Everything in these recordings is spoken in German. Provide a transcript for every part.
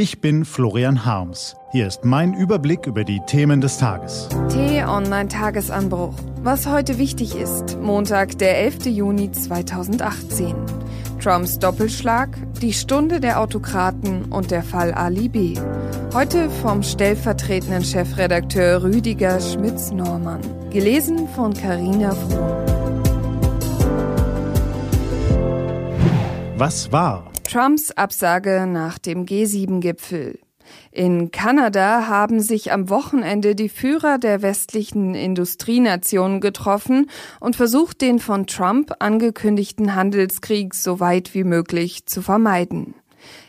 Ich bin Florian Harms. Hier ist mein Überblick über die Themen des Tages. T-Online-Tagesanbruch. Was heute wichtig ist. Montag, der 11. Juni 2018. Trumps Doppelschlag, die Stunde der Autokraten und der Fall Ali B. Heute vom stellvertretenden Chefredakteur Rüdiger Schmitz-Normann. Gelesen von Carina Frohn. Was war? Trumps Absage nach dem G7-Gipfel. In Kanada haben sich am Wochenende die Führer der westlichen Industrienationen getroffen und versucht, den von Trump angekündigten Handelskrieg so weit wie möglich zu vermeiden.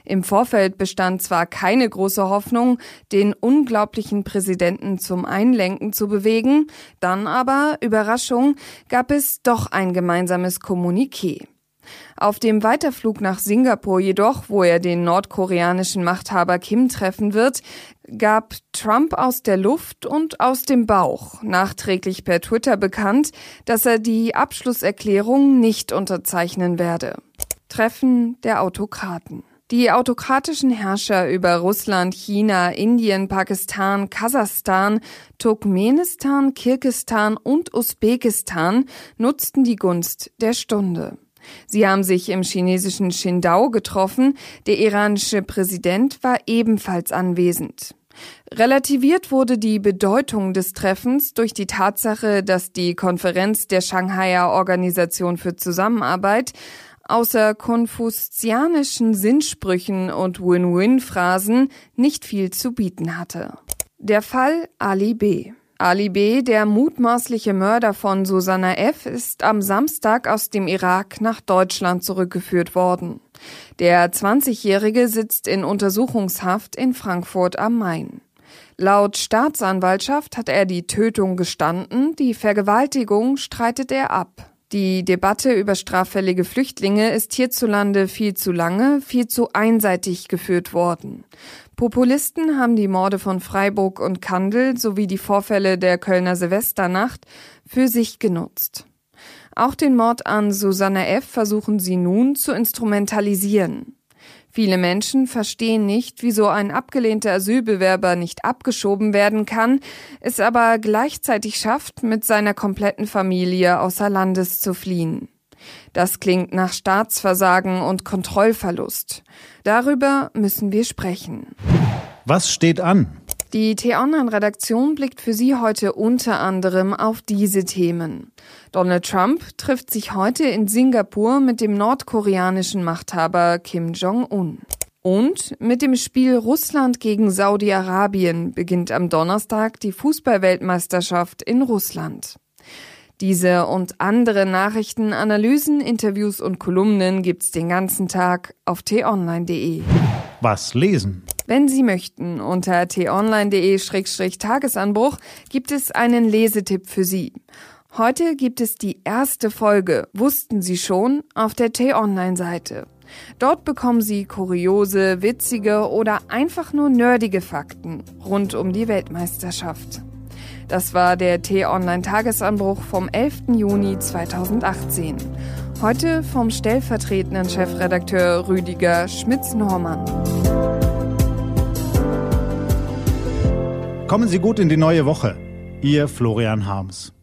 Im Vorfeld bestand zwar keine große Hoffnung, den unglaublichen Präsidenten zum Einlenken zu bewegen, dann aber, Überraschung, gab es doch ein gemeinsames Kommuniqué. Auf dem Weiterflug nach Singapur jedoch, wo er den nordkoreanischen Machthaber Kim treffen wird, gab Trump aus der Luft und aus dem Bauch nachträglich per Twitter bekannt, dass er die Abschlusserklärung nicht unterzeichnen werde. Treffen der Autokraten. Die autokratischen Herrscher über Russland, China, Indien, Pakistan, Kasachstan, Turkmenistan, Kirgistan und Usbekistan nutzten die Gunst der Stunde. Sie haben sich im chinesischen Qingdao getroffen. Der iranische Präsident war ebenfalls anwesend. Relativiert wurde die Bedeutung des Treffens durch die Tatsache, dass die Konferenz der Shanghaier Organisation für Zusammenarbeit außer konfuzianischen Sinnsprüchen und Win-Win-Phrasen nicht viel zu bieten hatte. Der Fall Ali B. Ali B., der mutmaßliche Mörder von Susanna F., ist am Samstag aus dem Irak nach Deutschland zurückgeführt worden. Der 20-Jährige sitzt in Untersuchungshaft in Frankfurt am Main. Laut Staatsanwaltschaft hat er die Tötung gestanden, die Vergewaltigung streitet er ab. Die Debatte über straffällige Flüchtlinge ist hierzulande viel zu lange, viel zu einseitig geführt worden. Populisten haben die Morde von Freiburg und Kandel sowie die Vorfälle der Kölner Silvesternacht für sich genutzt. Auch den Mord an Susanne F. versuchen sie nun zu instrumentalisieren. Viele Menschen verstehen nicht, wieso ein abgelehnter Asylbewerber nicht abgeschoben werden kann, es aber gleichzeitig schafft, mit seiner kompletten Familie außer Landes zu fliehen. Das klingt nach Staatsversagen und Kontrollverlust. Darüber müssen wir sprechen. Was steht an? Die T-Online-Redaktion blickt für Sie heute unter anderem auf diese Themen. Donald Trump trifft sich heute in Singapur mit dem nordkoreanischen Machthaber Kim Jong-un. Und mit dem Spiel Russland gegen Saudi-Arabien beginnt am Donnerstag die Fußballweltmeisterschaft in Russland. Diese und andere Nachrichten, Analysen, Interviews und Kolumnen gibt's den ganzen Tag auf t-online.de. Was lesen? Wenn Sie möchten, unter t-online.de-tagesanbruch gibt es einen Lesetipp für Sie. Heute gibt es die erste Folge, wussten Sie schon, auf der T-Online-Seite. Dort bekommen Sie kuriose, witzige oder einfach nur nerdige Fakten rund um die Weltmeisterschaft. Das war der T-Online-Tagesanbruch vom 11. Juni 2018. Heute vom stellvertretenden Chefredakteur Rüdiger Schmitz-Normann. Kommen Sie gut in die neue Woche. Ihr Florian Harms.